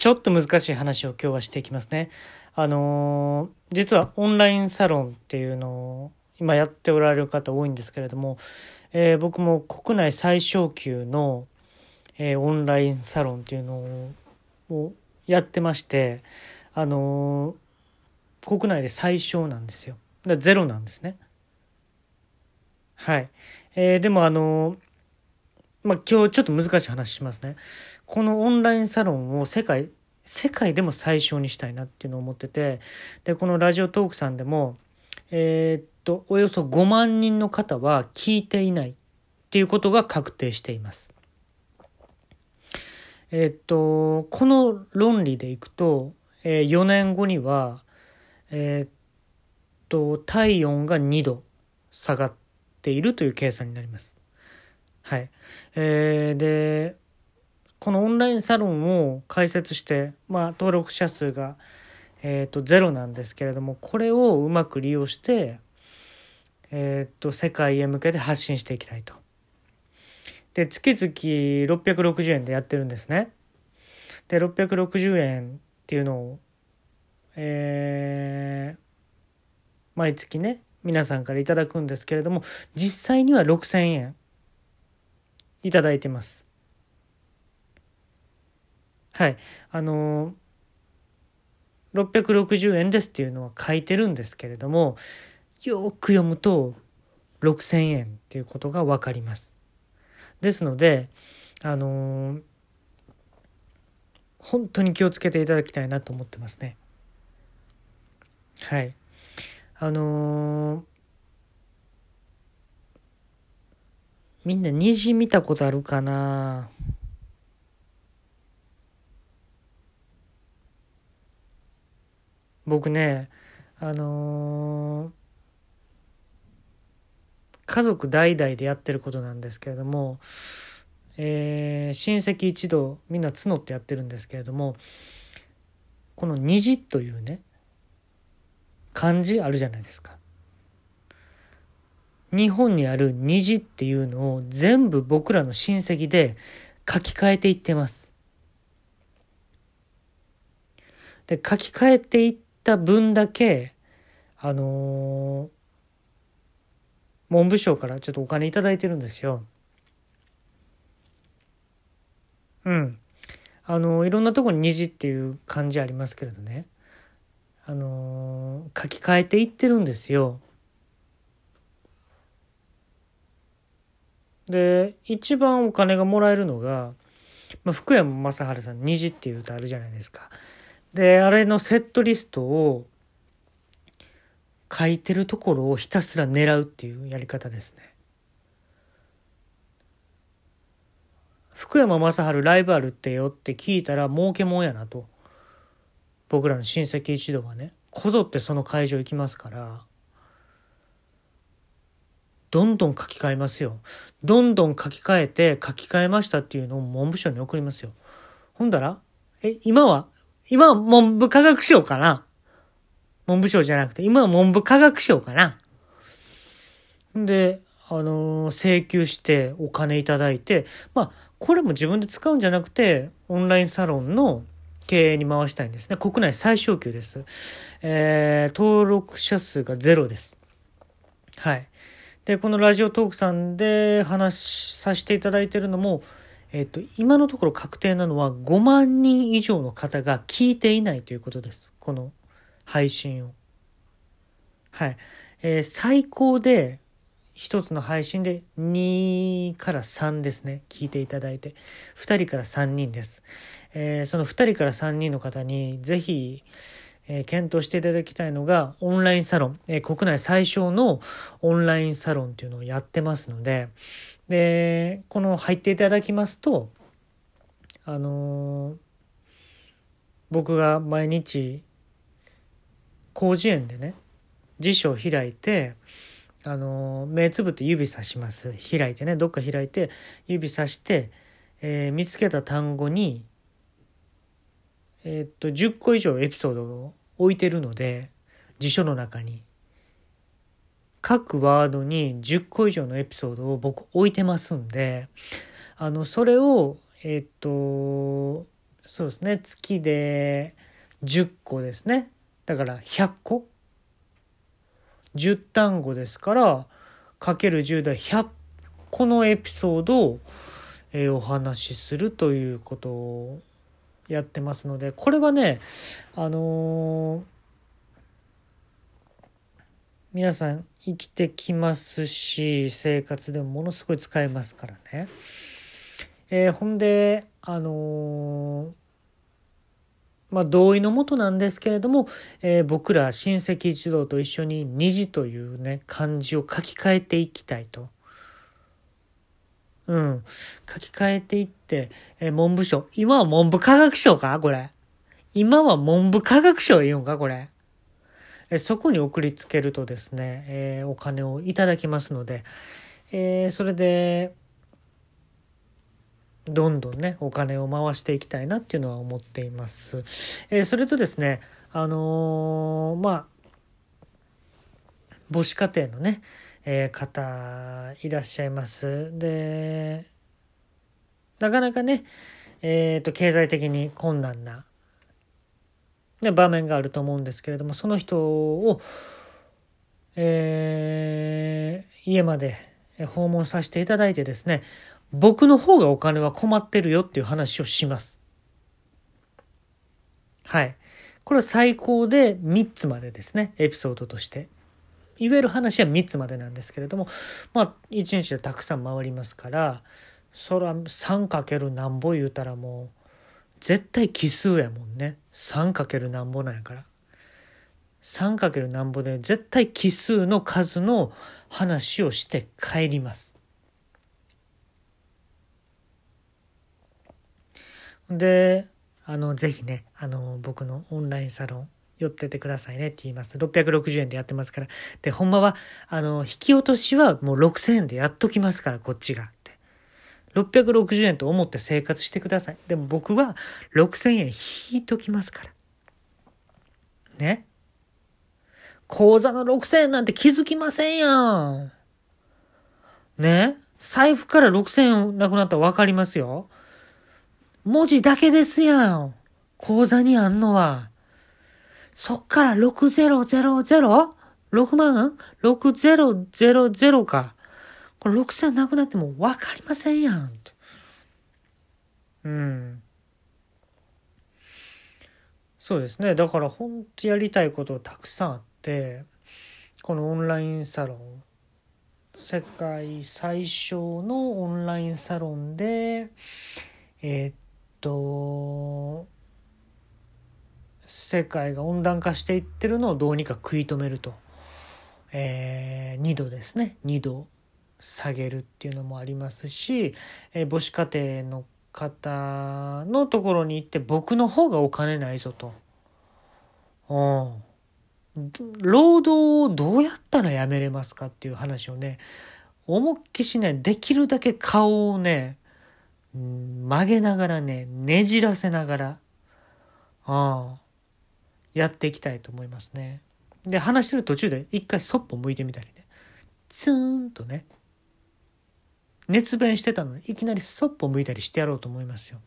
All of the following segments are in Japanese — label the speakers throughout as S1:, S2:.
S1: ちょっと難しい話を今日はしていきますね。あのー、実はオンラインサロンっていうのを今やっておられる方多いんですけれども、えー、僕も国内最小級の、えー、オンラインサロンっていうのをやってまして、あの国内で最小なんですよ。だゼロなんですね。はい。えー、でもあのまあ、今日ちょっと難しい話しますね。このオンラインサロンを世界、世界でも最小にしたいなっていうのを思ってて、で、このラジオトークさんでも、えー、っと、およそ5万人の方は聞いていないっていうことが確定しています。えー、っと、この論理でいくと、えー、4年後には、えー、っと、体温が2度下がっているという計算になります。はい。えー、で、このオンラインサロンを開設して、まあ、登録者数が、えーと、ゼロなんですけれどもこれをうまく利用して、えーと、世界へ向けて発信していきたいと。で月々660円でやってるんですね。で660円っていうのを、えー、毎月ね皆さんからいただくんですけれども実際には6,000円いただいてます。はい。あのー、660円ですっていうのは書いてるんですけれども、よく読むと6000円っていうことが分かります。ですので、あのー、本当に気をつけていただきたいなと思ってますね。はい。あのー、みんな虹見たことあるかな？僕ねあのー、家族代々でやってることなんですけれども、えー、親戚一同みんな募ってやってるんですけれどもこの「虹」というね漢字あるじゃないですか。日本にある虹っていうのを全部僕らの親戚で書き換えていってます。で書き換えていった分だけあのー、文部省からちょっとお金頂いてるんですよ。うん。あのー、いろんなとこに虹っていう漢字ありますけれどね。あのー、書き換えていってるんですよ。で一番お金がもらえるのが、まあ、福山雅治さん「虹」っていう歌あるじゃないですか。であれのセットリストを書いてるところをひたすら狙うっていうやり方ですね。福山雅治ライブあるってよって聞いたら儲けもんやなと僕らの親戚一同はねこぞってその会場行きますからどんどん書き換えますよ。どんどん書き換えて書き換えましたっていうのを文部省に送りますよ。ほんだら、え、今は、今は文部科学省かな？文部省じゃなくて、今は文部科学省かな？で、あのー、請求してお金いただいて、まあ、これも自分で使うんじゃなくて、オンラインサロンの経営に回したいんですね。国内最小級です。えー、登録者数がゼロです。はい。でこのラジオトークさんで話させていただいてるのも、えっと、今のところ確定なのは5万人以上の方が聞いていないということですこの配信を。はい。えー、最高で1つの配信で2から3ですね聞いていただいて2人から3人です。えー、その2人から3人の方にぜひえ検討していただきたいのがオンラインサロン、え国内最小のオンラインサロンっていうのをやってますのででこの入っていただきますとあのー、僕が毎日広辞苑でね辞書を開いてあの目つぶって指さします。開いてねどっか開いて指さして、えー、見つけた単語にえー、っと10個以上エピソードを置いてるので辞書の中に。各ワードに10個以上のエピソードを僕置いてますんであのそれをえっ、とそうですね月で10個ですね。だから100個。10単語ですからかける10で100個のエピソードを、え、お話しするということをやってますのでこれはねあのー、皆さん生きてきますし生活でもものすごい使えますからね。えー、ほんであのーまあ、同意のもとなんですけれども、えー、僕ら親戚一同と一緒に虹というね漢字を書き換えていきたいと。うん。書き換えていって、え、文部省。今は文部科学省か？これ。今は文部科学省言うんか？これ。え、そこに送りつけるとですね、えー、お金をいただきますので、えー、それで、どんどんねお金を回していきたいなっていうのは思っています。えー、それとですねあの、まあ母子家庭のね、えー、方いらっしゃいます。でなかなかね、えーと、経済的に困難な、ね、場面があると思うんですけれどもその人を、えー、家まで訪問させていただいてですね僕の方がお金は困ってるよっていう話をします。はい。これは最高で3つまでですね、エピソードとして。言える話は3つまでなんですけれども、まあ、1日でたくさん回りますから、そら 3× なんぼ言うたらもう、絶対奇数やもんね。3× なんぼなんやから。3× なんぼで絶対奇数の数の話をして帰ります。であのぜひねあの僕のオンラインサロン寄っててくださいねって言います。660円でやってますから。で、ほんまは、あの、引き落としはもう6000円でやっときますから、こっちが。って。660円と思って生活してください。でも僕は6000円引いときますから。ね。口座の6000円なんて気づきませんやん。ね。財布から6000円なくなったら分かりますよ。文字だけですやん。口座にあんのは。そっから 6000?6 万 ?6000 か。これ6000なくなっても分かりませんやん。うん。そうですね。だから本当やりたいことたくさんあって、このオンラインサロン、世界最小のオンラインサロンで、えー、っと世界が温暖化していってるのをどうにか食い止めると、えー、2度ですね。2度下げるっていうのもありますし、えー、母子家庭の方のところに行って僕の方がお金ないぞと。うん。労働をどうやったらやめれますかっていう話をね思いっきしねできるだけ顔をね曲げながらね、ねじらせながら、あやっていきたいと思いますね。で、話してる途中で一回そっぽ向いてみたりね、ツーンとね、熱弁してたのにいきなりそっぽ向いたりしてやろうと思いますよ。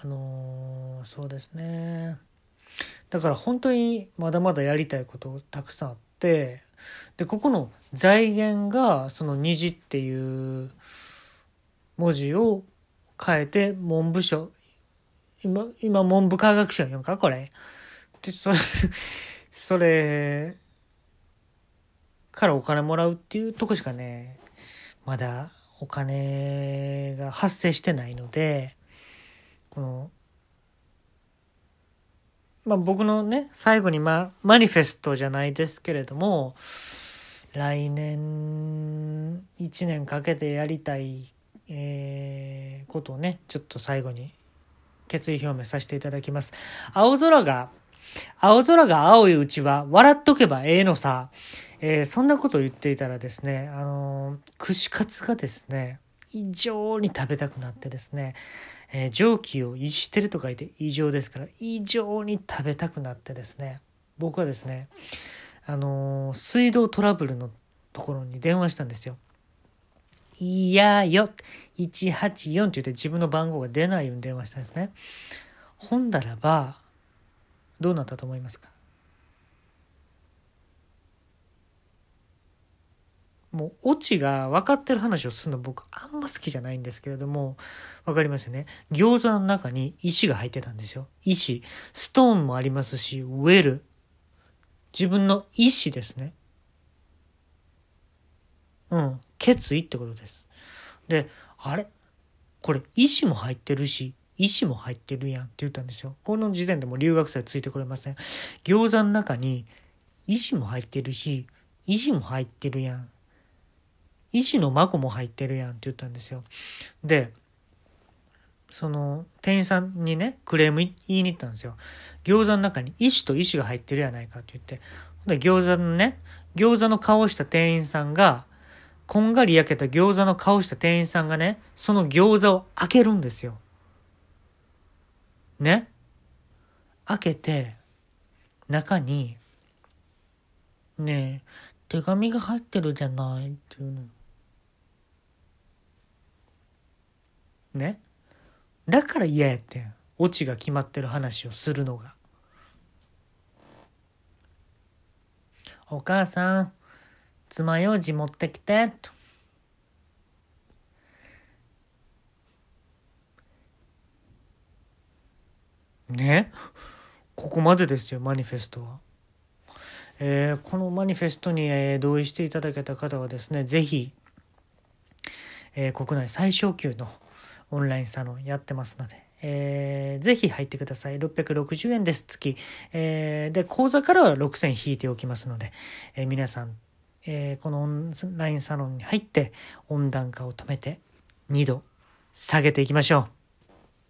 S1: あのー、そうですね。だから本当にまだまだやりたいことたくさんあって、で、ここの財源がその虹っていう文字を変えて文部省今今文部科学省やんか？これ。でそれ それからお金もらうっていうとこしかねまだお金が発生してないのでこのまあ僕のね最後にまマニフェストじゃないですけれども来年1年かけてやりたいえー、ことをねちょっと最後に決意表明させていただきます。青空が青空が青いうちは笑っとけばええのさ、えー、そんなことを言っていたらですね、あのー、串カツがですね異常に食べたくなってですね、えー、蒸気を逸してると書いて異常ですから異常に食べたくなってですね僕はですねあの水道トラブルのところに電話したんですよ。いやよ、184って言って自分の番号が出ないように電話したんですね。ほんだらば、どうなったと思いますか？もうオチが分かってる話をするの僕あんま好きじゃないんですけれども分かりますよね。餃子の中に石が入ってたんですよ。石。ストーンもありますしウェル。自分の意思ですね。うん。決意ってことですであれ？これ意思も入ってるし意思も入ってるやんって言ったんですよこの時点でも留学生ついてくれません餃子の中に意思も入ってるし意思も入ってるやん石の孫も入ってるやんって言ったんですよ。で、その店員さんにね、クレーム言いに行ったんですよ。餃子の中に石と石が入ってるやないかって言って。で、餃子のね、餃子の顔をした店員さんが、こんがり焼けた餃子の顔した店員さんがね、その餃子を開けるんですよ。ね？開けて、中に、ねえ、手紙が入ってるじゃないっていうの。ね？だから嫌やってん。オチが決まってる話をするのが「お母さん。爪楊枝持ってきて」と。ね？ここまでですよマニフェストは。えー、このマニフェストに、えー、同意していただけた方はですね是非、えー、国内最小級のオンラインサロンやってますので、えー、ぜひ入ってください。660円です、月。えー、で、口座からは6000引いておきますので、えー、皆さん、えー、このオンラインサロンに入って温暖化を止めて2度下げていきましょう。